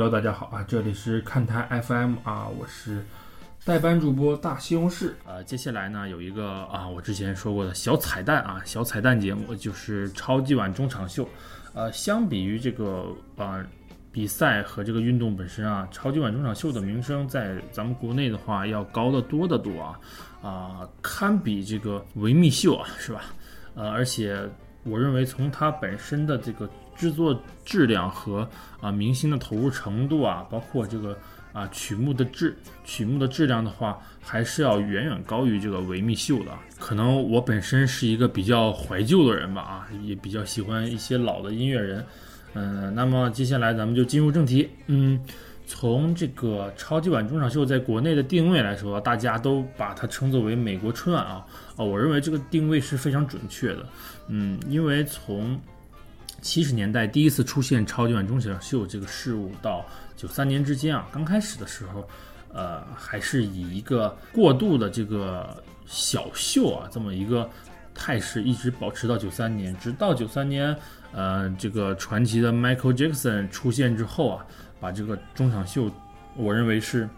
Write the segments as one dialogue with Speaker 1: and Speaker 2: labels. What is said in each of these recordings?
Speaker 1: Hello，大家好啊，这里是看台 FM 啊，我是代班主播大西红柿。呃，接下来呢有一个啊，我之前说过的小彩蛋啊，小彩蛋节目就是超级碗中场秀。呃，相比于这个啊比赛和这个运动本身啊，超级碗中场秀的名声在咱们国内的话要高得多得多啊啊，堪比这个维密秀啊，是吧？呃，而且我认为从它本身的这个。制作质量和啊明星的投入程度啊，包括这个啊曲目的质曲目的质量的话，还是要远远高于这个维密秀的。可能我本身是一个比较怀旧的人吧，啊，也比较喜欢一些老的音乐人。嗯，那么接下来咱们就进入正题。嗯，从这个超级碗中场秀在国内的定位来说，大家都把它称作为美国春晚啊。啊，我认为这个定位是非常准确的。嗯，因为从七十年代第一次出现超级碗中场秀这个事物，到九三年之间啊，刚开始的时候，呃，还是以一个过渡的这个小秀啊这么一个态势，一直保持到九三年，直到九三年，呃，这个传奇的 Michael Jackson 出现之后啊，把这个中场秀，我认为是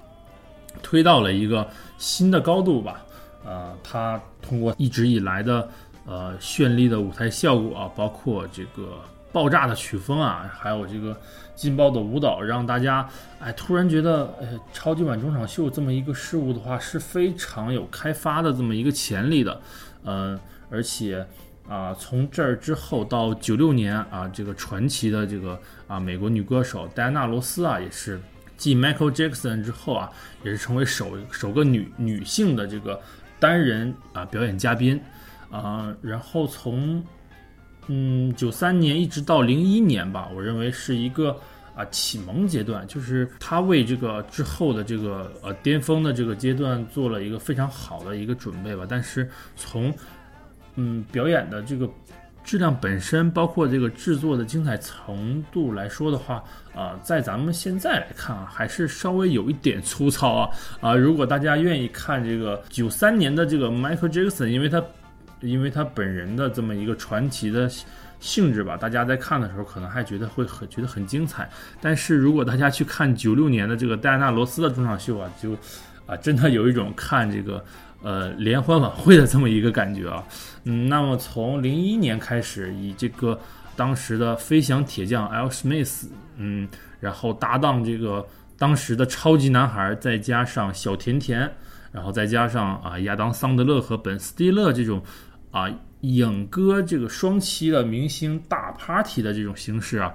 Speaker 1: 推到了一个新的高度吧。呃，他通过一直以来的呃绚丽的舞台效果啊，包括这个。爆炸的曲风啊，还有这个劲爆的舞蹈，让大家哎突然觉得，呃，超级碗中场秀这么一个事物的话，是非常有开发的这么一个潜力的，嗯，而且啊，从这儿之后到九六年啊，这个传奇的这个啊美国女歌手戴安娜罗斯啊，也是继 Michael Jackson 之后啊，也是成为首首个女女性的这个单人啊表演嘉宾啊，然后从。嗯，九三年一直到零一年吧，我认为是一个啊启蒙阶段，就是他为这个之后的这个呃巅峰的这个阶段做了一个非常好的一个准备吧。但是从嗯表演的这个质量本身，包括这个制作的精彩程度来说的话，啊，在咱们现在来看啊，还是稍微有一点粗糙啊啊！如果大家愿意看这个九三年的这个 Michael Jackson，因为他。因为他本人的这么一个传奇的性质吧，大家在看的时候可能还觉得会很觉得很精彩。但是如果大家去看九六年的这个戴安娜罗斯的中场秀啊，就啊真的有一种看这个呃联欢晚会的这么一个感觉啊。嗯，那么从零一年开始，以这个当时的飞翔铁匠 L. Smith，嗯，然后搭档这个当时的超级男孩，再加上小甜甜，然后再加上啊亚当桑德勒和本斯蒂勒这种。啊，影歌这个双栖的明星大 party 的这种形式啊，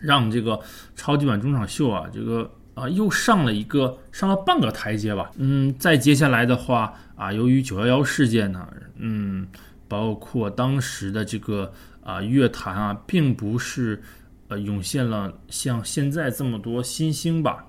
Speaker 1: 让这个超级碗中场秀啊，这个啊又上了一个上了半个台阶吧。嗯，再接下来的话啊，由于九幺幺事件呢，嗯，包括当时的这个啊乐坛啊，并不是呃涌现了像现在这么多新星吧，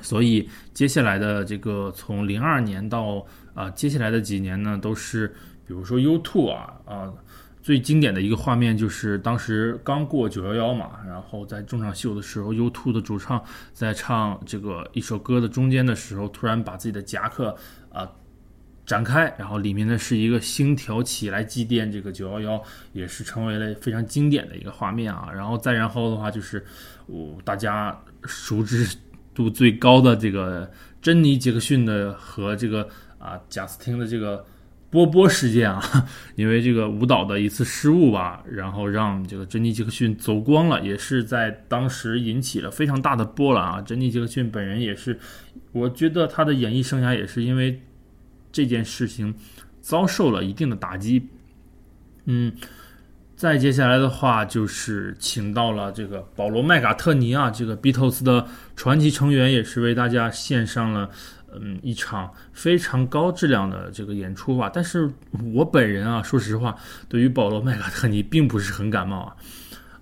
Speaker 1: 所以接下来的这个从零二年到啊接下来的几年呢，都是。比如说 U two 啊啊，最经典的一个画面就是当时刚过九幺幺嘛，然后在中场秀的时候，U two 的主唱在唱这个一首歌的中间的时候，突然把自己的夹克啊展开，然后里面呢是一个星条旗来祭奠这个九幺幺，也是成为了非常经典的一个画面啊。然后再然后的话就是，我大家熟知度最高的这个珍妮杰克逊的和这个啊贾斯汀的这个。波波事件啊，因为这个舞蹈的一次失误吧，然后让这个珍妮·杰克逊走光了，也是在当时引起了非常大的波澜啊。珍妮·杰克逊本人也是，我觉得他的演艺生涯也是因为这件事情遭受了一定的打击。嗯，再接下来的话就是请到了这个保罗·麦卡特尼啊，这个 Beatles 的传奇成员，也是为大家献上了。嗯，一场非常高质量的这个演出吧，但是我本人啊，说实话，对于保罗麦卡特尼并不是很感冒啊。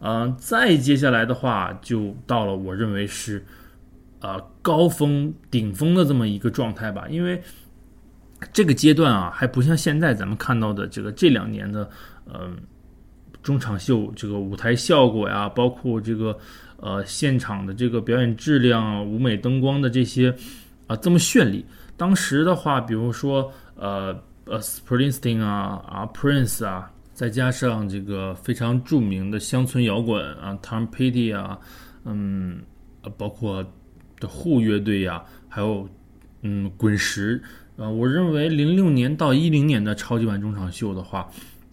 Speaker 1: 嗯，再接下来的话，就到了我认为是呃高峰顶峰的这么一个状态吧，因为这个阶段啊，还不像现在咱们看到的这个这两年的嗯中场秀这个舞台效果呀，包括这个呃现场的这个表演质量、舞美灯光的这些。啊，这么绚丽！当时的话，比如说，呃呃，Springsteen 啊啊，Prince 啊，再加上这个非常著名的乡村摇滚啊，Tom Petty 啊，嗯包括的护乐队呀，还有嗯滚石，呃，我认为零六年到一零年的超级碗中场秀的话，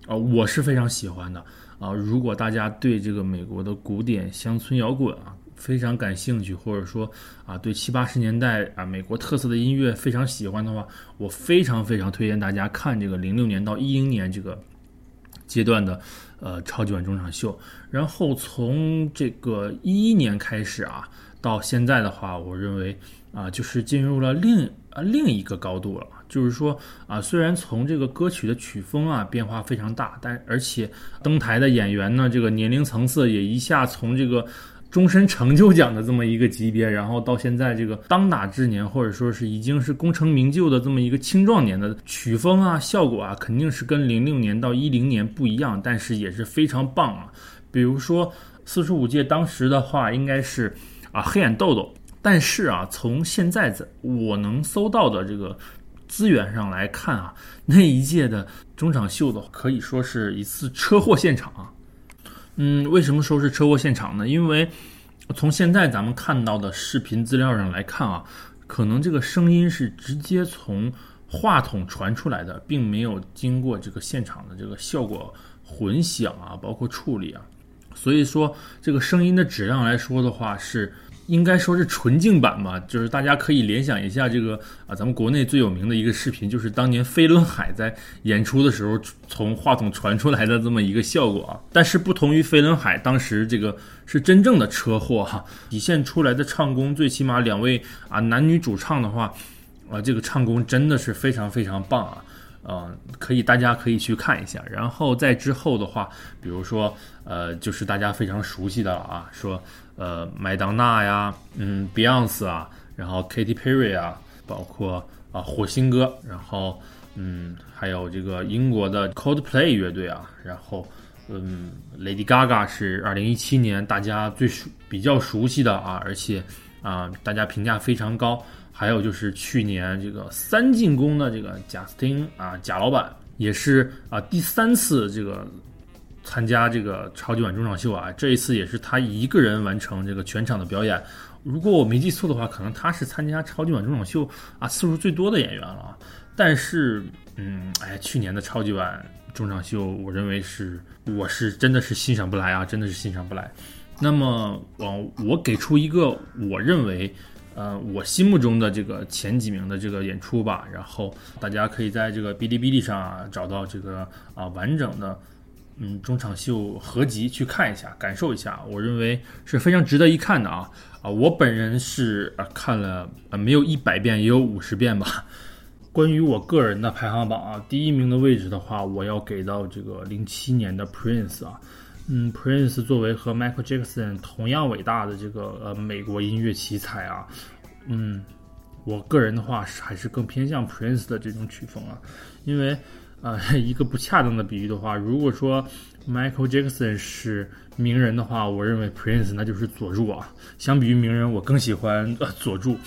Speaker 1: 啊，我是非常喜欢的啊。如果大家对这个美国的古典乡村摇滚啊非常感兴趣，或者说啊对七八十年代啊美国特色的音乐非常喜欢的话，我非常非常推荐大家看这个零六年到一零年这个阶段的。呃，超级碗中场秀，然后从这个一一年开始啊，到现在的话，我认为啊，就是进入了另啊另一个高度了。就是说啊，虽然从这个歌曲的曲风啊变化非常大，但而且登台的演员呢，这个年龄层次也一下从这个。终身成就奖的这么一个级别，然后到现在这个当打之年，或者说是已经是功成名就的这么一个青壮年的曲风啊，效果啊，肯定是跟零六年到一零年不一样，但是也是非常棒啊。比如说四十五届当时的话，应该是啊黑眼豆豆，但是啊从现在在我能搜到的这个资源上来看啊，那一届的中场秀的可以说是一次车祸现场啊。嗯，为什么说是车祸现场呢？因为从现在咱们看到的视频资料上来看啊，可能这个声音是直接从话筒传出来的，并没有经过这个现场的这个效果混响啊，包括处理啊，所以说这个声音的质量来说的话是。应该说是纯净版吧，就是大家可以联想一下这个啊，咱们国内最有名的一个视频，就是当年飞轮海在演出的时候从话筒传出来的这么一个效果啊。但是不同于飞轮海，当时这个是真正的车祸哈，体现出来的唱功，最起码两位啊男女主唱的话，啊这个唱功真的是非常非常棒啊。嗯，可以，大家可以去看一下。然后在之后的话，比如说，呃，就是大家非常熟悉的了啊，说，呃，麦当娜呀，嗯，Beyonce 啊，然后 Katy Perry 啊，包括啊，火星哥，然后，嗯，还有这个英国的 Coldplay 乐队啊，然后，嗯，Lady Gaga 是二零一七年大家最熟、比较熟悉的啊，而且啊，大家评价非常高。还有就是去年这个三进宫的这个贾斯汀啊，贾老板也是啊第三次这个参加这个超级碗中场秀啊，这一次也是他一个人完成这个全场的表演。如果我没记错的话，可能他是参加超级碗中场秀啊次数最多的演员了。但是，嗯，哎，去年的超级碗中场秀，我认为是我是真的是欣赏不来啊，真的是欣赏不来。那么，我我给出一个我认为。呃，我心目中的这个前几名的这个演出吧，然后大家可以在这个哔哩哔哩上啊找到这个啊完整的嗯中场秀合集去看一下，感受一下，我认为是非常值得一看的啊啊！我本人是啊看了啊没有一百遍也有五十遍吧。关于我个人的排行榜啊，第一名的位置的话，我要给到这个零七年的 Prince 啊。嗯，Prince 作为和 Michael Jackson 同样伟大的这个呃美国音乐奇才啊，嗯，我个人的话是还是更偏向 Prince 的这种曲风啊，因为呃一个不恰当的比喻的话，如果说 Michael Jackson 是名人的话，我认为 Prince 那就是佐助啊。相比于名人，我更喜欢呃佐助，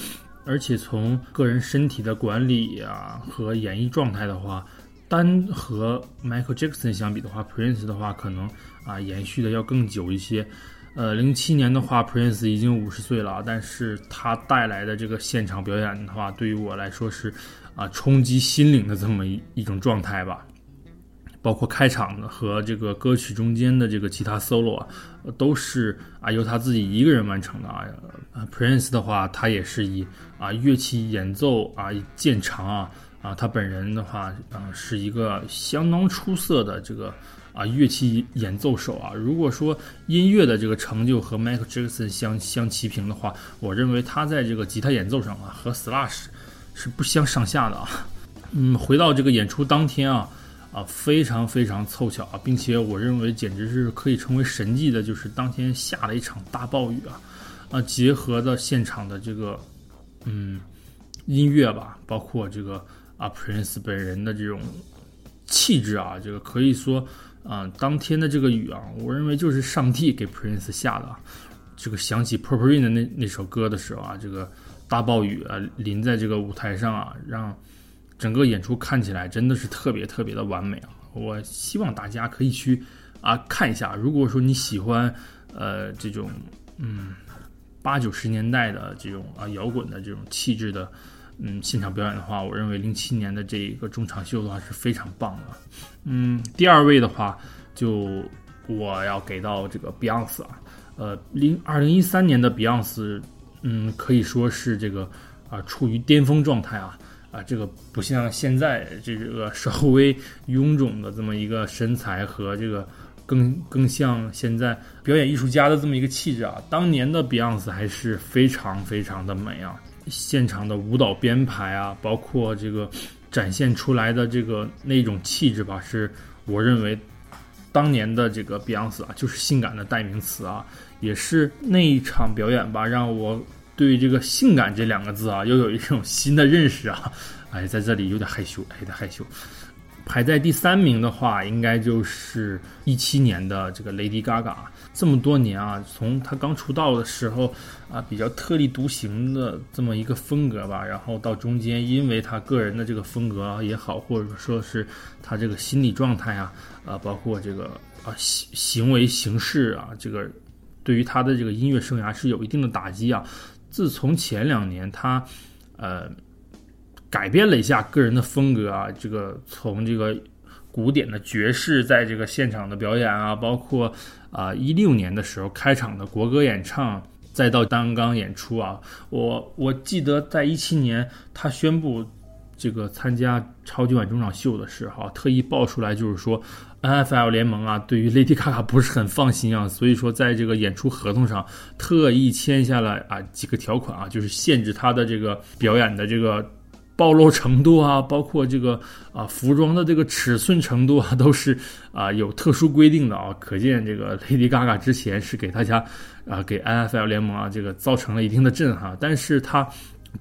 Speaker 1: 而且从个人身体的管理啊和演绎状态的话。单和 Michael Jackson 相比的话，Prince 的话可能啊延续的要更久一些。呃，零七年的话，Prince 已经五十岁了，但是他带来的这个现场表演的话，对于我来说是啊冲击心灵的这么一一种状态吧。包括开场的和这个歌曲中间的这个吉他 solo 啊，都是啊由他自己一个人完成的啊。Prince 的话，他也是以啊乐器演奏啊见长啊。啊，他本人的话，啊，是一个相当出色的这个啊乐器演奏手啊。如果说音乐的这个成就和 Michael Jackson 相相齐平的话，我认为他在这个吉他演奏上啊和 Slash 是不相上下的啊。嗯，回到这个演出当天啊，啊，非常非常凑巧啊，并且我认为简直是可以称为神迹的，就是当天下了一场大暴雨啊，啊，结合的现场的这个嗯音乐吧，包括这个。啊，Prince 本人的这种气质啊，这个可以说啊，当天的这个雨啊，我认为就是上帝给 Prince 下的。这个想起 Purple Rain 的那那首歌的时候啊，这个大暴雨啊淋在这个舞台上啊，让整个演出看起来真的是特别特别的完美啊！我希望大家可以去啊看一下。如果说你喜欢呃这种嗯。八九十年代的这种啊摇滚的这种气质的，嗯，现场表演的话，我认为零七年的这一个中场秀的话是非常棒的。嗯，第二位的话，就我要给到这个 Beyonce 啊，呃，零二零一三年的 Beyonce，嗯，可以说是这个啊处于巅峰状态啊。啊，这个不像现在这个稍微臃肿的这么一个身材和这个更更像现在表演艺术家的这么一个气质啊。当年的 Beyonce 还是非常非常的美啊，现场的舞蹈编排啊，包括这个展现出来的这个那种气质吧，是我认为当年的这个 Beyonce 啊，就是性感的代名词啊，也是那一场表演吧，让我。对这个“性感”这两个字啊，又有一种新的认识啊！哎，在这里有点害羞，有点害羞。排在第三名的话，应该就是一七年的这个 Lady Gaga。这么多年啊，从她刚出道的时候啊，比较特立独行的这么一个风格吧，然后到中间，因为她个人的这个风格也好，或者说是她这个心理状态啊，啊，包括这个啊行行为形式啊，这个对于他的这个音乐生涯是有一定的打击啊。自从前两年他，呃，改变了一下个人的风格啊，这个从这个古典的爵士在这个现场的表演啊，包括啊一六年的时候开场的国歌演唱，再到单刚演出啊，我我记得在一七年他宣布这个参加超级碗中场秀的时候，特意爆出来就是说。N.F.L 联盟啊，对于 Lady Gaga 不是很放心啊，所以说在这个演出合同上特意签下了啊几个条款啊，就是限制他的这个表演的这个暴露程度啊，包括这个啊服装的这个尺寸程度啊，都是啊有特殊规定的啊。可见这个 Lady Gaga 之前是给大家啊给 N.F.L 联盟啊这个造成了一定的震撼，但是他。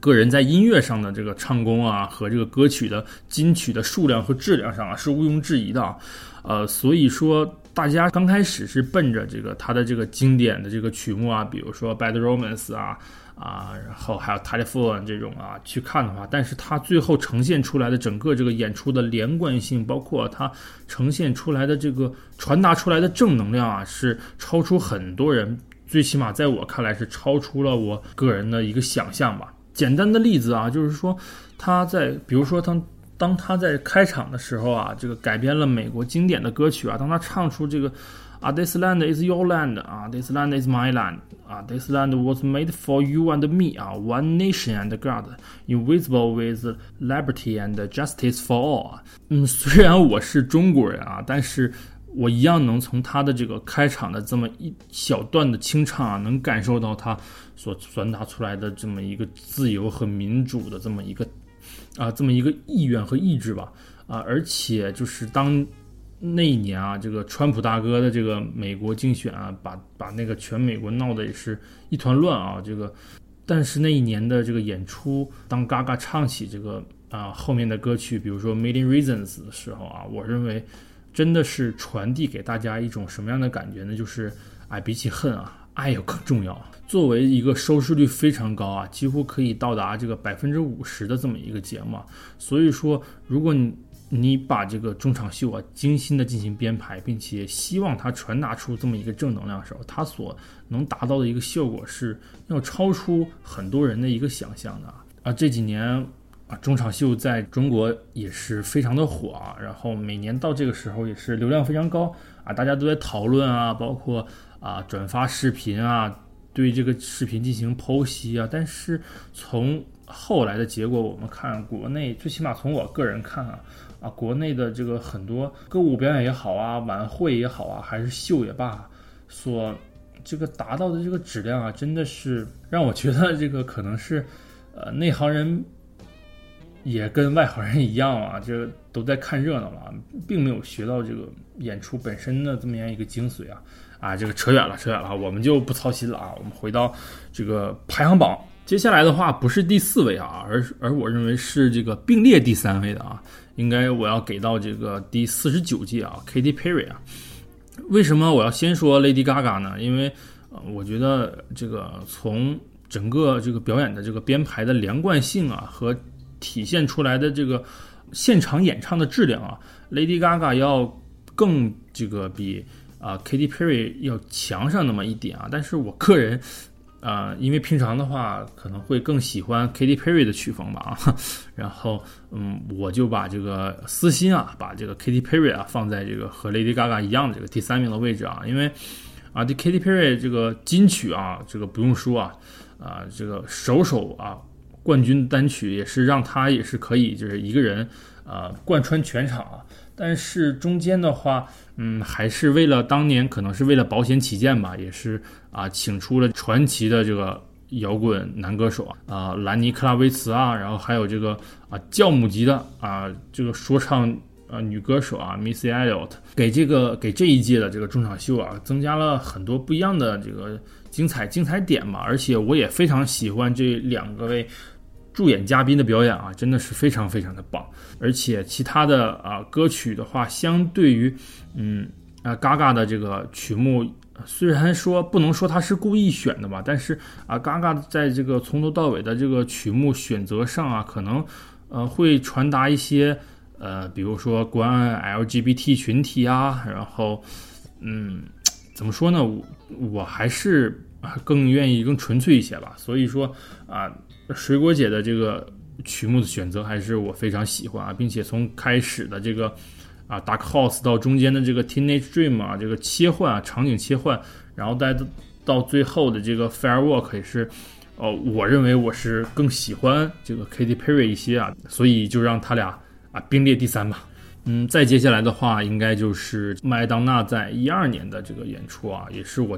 Speaker 1: 个人在音乐上的这个唱功啊，和这个歌曲的金曲的数量和质量上啊，是毋庸置疑的啊。呃，所以说大家刚开始是奔着这个他的这个经典的这个曲目啊，比如说《Bad Romance》啊啊，然后还有《Telephone》这种啊去看的话，但是他最后呈现出来的整个这个演出的连贯性，包括他呈现出来的这个传达出来的正能量啊，是超出很多人，最起码在我看来是超出了我个人的一个想象吧。简单的例子啊，就是说他在，比如说他当他在开场的时候啊，这个改编了美国经典的歌曲啊，当他唱出这个啊，This land is your land 啊，This land is my land 啊，This land was made for you and me 啊，One nation and God，invisible with liberty and justice for all 啊，嗯，虽然我是中国人啊，但是。我一样能从他的这个开场的这么一小段的清唱啊，能感受到他所传达出来的这么一个自由和民主的这么一个啊，这么一个意愿和意志吧啊，而且就是当那一年啊，这个川普大哥的这个美国竞选啊，把把那个全美国闹得也是一团乱啊，这个，但是那一年的这个演出，当嘎嘎唱起这个啊后面的歌曲，比如说《Million Reasons》的时候啊，我认为。真的是传递给大家一种什么样的感觉呢？就是，哎，比起恨啊，爱要更重要。作为一个收视率非常高啊，几乎可以到达这个百分之五十的这么一个节目，所以说，如果你你把这个中场秀啊精心的进行编排，并且希望它传达出这么一个正能量的时候，它所能达到的一个效果是要超出很多人的一个想象的啊。这几年。啊，中场秀在中国也是非常的火啊，然后每年到这个时候也是流量非常高啊，大家都在讨论啊，包括啊转发视频啊，对这个视频进行剖析啊。但是从后来的结果，我们看国内，最起码从我个人看啊，啊国内的这个很多歌舞表演也好啊，晚会也好啊，还是秀也罢，所这个达到的这个质量啊，真的是让我觉得这个可能是呃内行人。也跟外行人一样啊，这个都在看热闹嘛，并没有学到这个演出本身的这么样一个精髓啊！啊，这个扯远了，扯远了，我们就不操心了啊！我们回到这个排行榜，接下来的话不是第四位啊，而而我认为是这个并列第三位的啊，应该我要给到这个第四十九届啊，Katy Perry 啊。为什么我要先说 Lady Gaga 呢？因为呃，我觉得这个从整个这个表演的这个编排的连贯性啊和体现出来的这个现场演唱的质量啊，Lady Gaga 要更这个比啊 Katy Perry 要强上那么一点啊，但是我个人啊，因为平常的话可能会更喜欢 Katy Perry 的曲风吧啊，然后嗯，我就把这个私心啊，把这个 Katy Perry 啊放在这个和 Lady Gaga 一样的这个第三名的位置啊，因为啊，这 Katy Perry 这个金曲啊，这个不用说啊，啊，这个首首啊冠军单曲也是让他也是可以就是一个人啊贯穿全场啊。但是中间的话，嗯，还是为了当年可能是为了保险起见吧，也是啊，请出了传奇的这个摇滚男歌手啊，兰尼克拉维茨啊，然后还有这个啊教母级的啊这个说唱啊女歌手啊，Missy Elliott，给这个给这一届的这个中场秀啊增加了很多不一样的这个精彩精彩点嘛，而且我也非常喜欢这两个位。助演嘉宾的表演啊，真的是非常非常的棒，而且其他的啊歌曲的话，相对于嗯啊嘎嘎的这个曲目，虽然说不能说他是故意选的吧，但是啊嘎嘎在这个从头到尾的这个曲目选择上啊，可能呃会传达一些呃，比如说关爱 LGBT 群体啊，然后嗯怎么说呢，我我还是啊更愿意更纯粹一些吧，所以说啊。水果姐的这个曲目的选择还是我非常喜欢啊，并且从开始的这个啊 Dark House 到中间的这个 Teenage Dream 啊，这个切换啊场景切换，然后再到最后的这个 Firework 也是，哦，我认为我是更喜欢这个 Katy Perry 一些啊，所以就让他俩啊并列第三吧。嗯，再接下来的话，应该就是麦当娜在一二年的这个演出啊，也是我。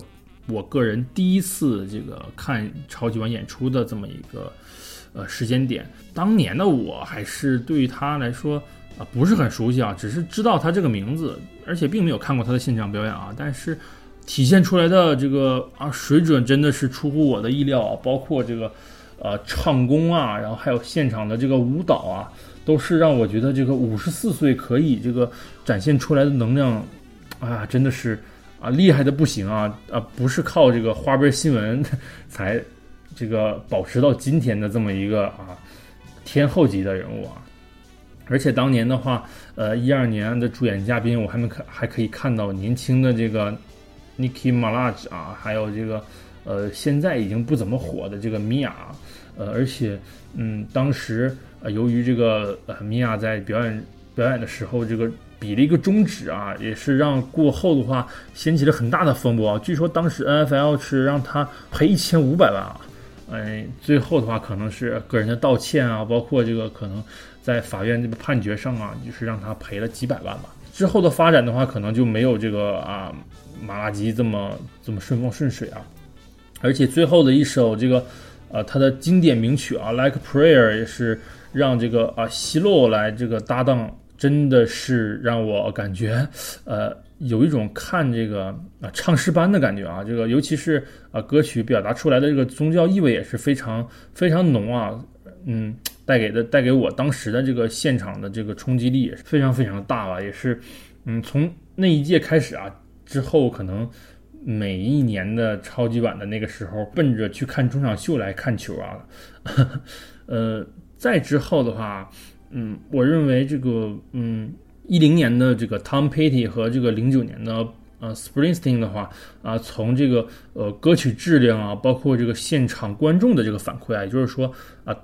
Speaker 1: 我个人第一次这个看超级碗演出的这么一个呃时间点，当年的我还是对于他来说啊不是很熟悉啊，只是知道他这个名字，而且并没有看过他的现场表演啊。但是体现出来的这个啊水准真的是出乎我的意料啊，包括这个呃唱功啊，然后还有现场的这个舞蹈啊，都是让我觉得这个五十四岁可以这个展现出来的能量啊，真的是。啊，厉害的不行啊！啊，不是靠这个花边新闻 才这个保持到今天的这么一个啊天后级的人物啊！而且当年的话，呃，一二年的主演嘉宾，我还没看，还可以看到年轻的这个 Nicki m a l a j 啊，还有这个呃现在已经不怎么火的这个米娅，呃，而且嗯，当时呃由于这个呃米娅在表演表演的时候这个。比了一个中指啊，也是让过后的话掀起了很大的风波啊。据说当时 N F L 是让他赔一千五百万啊，哎，最后的话可能是个人的道歉啊，包括这个可能在法院这个判决上啊，就是让他赔了几百万吧。之后的发展的话，可能就没有这个啊马拉基这么这么顺风顺水啊。而且最后的一首这个呃他的经典名曲啊，Like Prayer 也是让这个啊希洛来这个搭档。真的是让我感觉，呃，有一种看这个啊唱诗班的感觉啊，这个尤其是啊歌曲表达出来的这个宗教意味也是非常非常浓啊，嗯，带给的带给我当时的这个现场的这个冲击力也是非常非常大吧，也是，嗯，从那一届开始啊，之后可能每一年的超级碗的那个时候，奔着去看中场秀来看球啊，呃，再之后的话。嗯，我认为这个，嗯，一零年的这个 Tom Petty 和这个零九年的呃 Springsteen 的话，啊，从这个呃歌曲质量啊，包括这个现场观众的这个反馈啊，也就是说啊，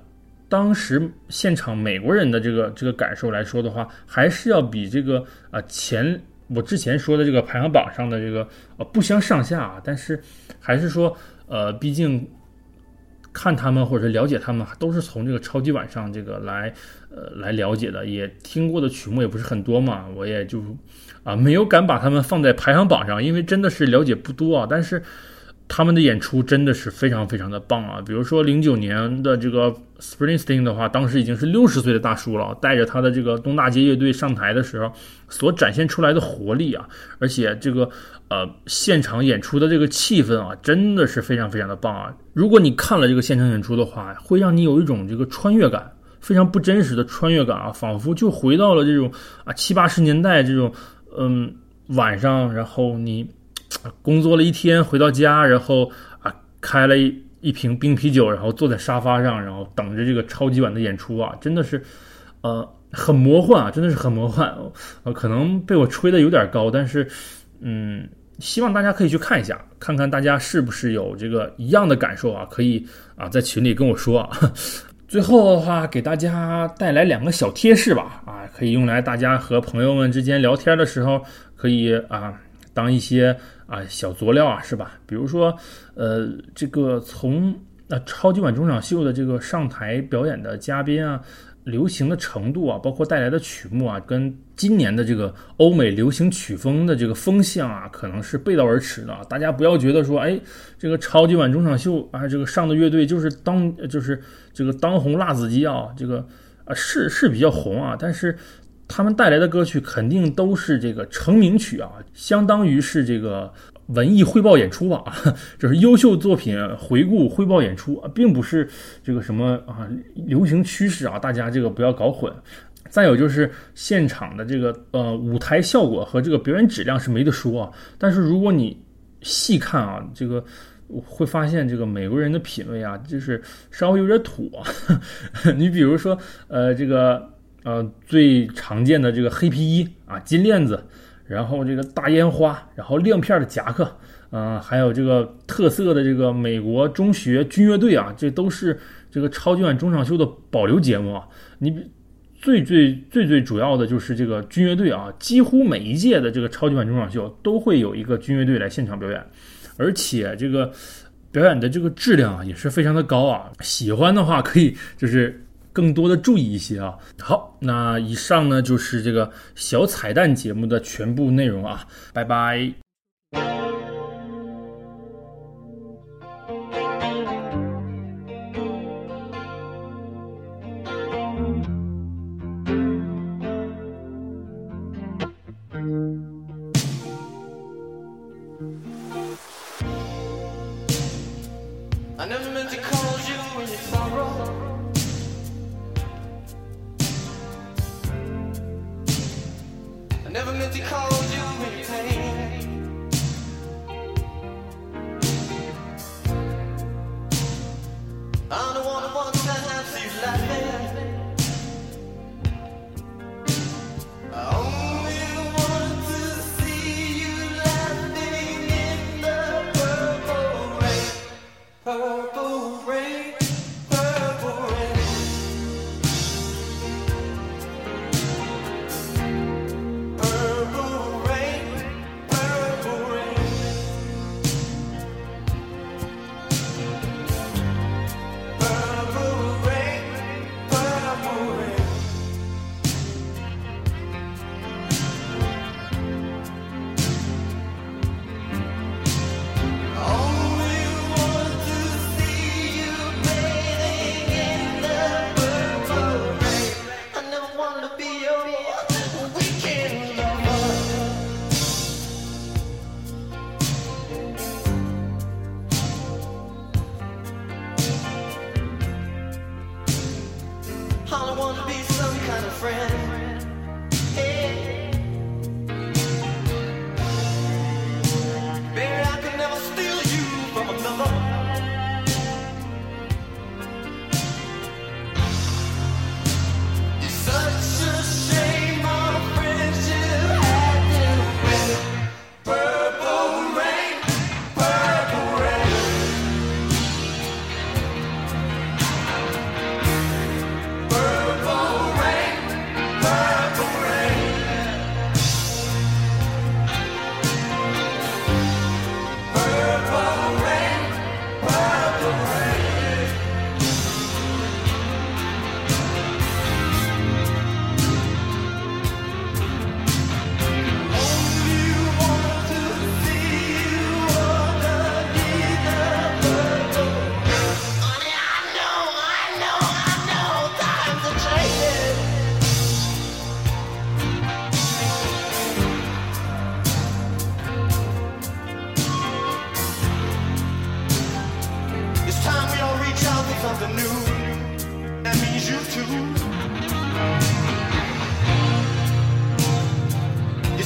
Speaker 1: 当时现场美国人的这个这个感受来说的话，还是要比这个啊前我之前说的这个排行榜上的这个呃不相上下啊，但是还是说呃，毕竟。看他们或者了解他们，都是从这个超级晚上这个来，呃，来了解的。也听过的曲目也不是很多嘛，我也就，啊，没有敢把他们放在排行榜上，因为真的是了解不多啊。但是。他们的演出真的是非常非常的棒啊！比如说零九年的这个 Springsteen 的话，当时已经是六十岁的大叔了，带着他的这个东大街乐队上台的时候，所展现出来的活力啊，而且这个呃现场演出的这个气氛啊，真的是非常非常的棒啊！如果你看了这个现场演出的话，会让你有一种这个穿越感，非常不真实的穿越感啊，仿佛就回到了这种啊七八十年代这种嗯晚上，然后你。工作了一天回到家，然后啊开了一一瓶冰啤酒，然后坐在沙发上，然后等着这个超级碗的演出啊，真的是，呃，很魔幻啊，真的是很魔幻。呃，可能被我吹的有点高，但是，嗯，希望大家可以去看一下，看看大家是不是有这个一样的感受啊？可以啊，在群里跟我说啊。最后的话，给大家带来两个小贴士吧，啊，可以用来大家和朋友们之间聊天的时候，可以啊，当一些啊小佐料啊，是吧？比如说，呃，这个从呃超级碗中场秀的这个上台表演的嘉宾啊。流行的程度啊，包括带来的曲目啊，跟今年的这个欧美流行曲风的这个风向啊，可能是背道而驰的。大家不要觉得说，哎，这个超级碗中场秀啊，这个上的乐队就是当就是这个当红辣子鸡啊，这个啊是是比较红啊，但是他们带来的歌曲肯定都是这个成名曲啊，相当于是这个。文艺汇报演出吧，就是优秀作品回顾汇报演出，并不是这个什么啊流行趋势啊，大家这个不要搞混。再有就是现场的这个呃舞台效果和这个表演质量是没得说啊，但是如果你细看啊，这个会发现这个美国人的品味啊，就是稍微有点土啊。你比如说呃这个呃最常见的这个黑皮衣啊，金链子。然后这个大烟花，然后亮片的夹克，嗯，还有这个特色的这个美国中学军乐队啊，这都是这个超级碗中场秀的保留节目啊。你最最最最主要的就是这个军乐队啊，几乎每一届的这个超级碗中场秀都会有一个军乐队来现场表演，而且这个表演的这个质量啊也是非常的高啊。喜欢的话可以就是。更多的注意一些啊！好，那以上呢就是这个小彩蛋节目的全部内容啊！拜拜。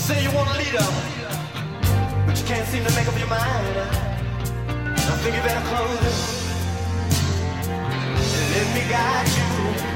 Speaker 2: Say you want a leader, but you can't seem to make up your mind. I think you better close it and let me guide you.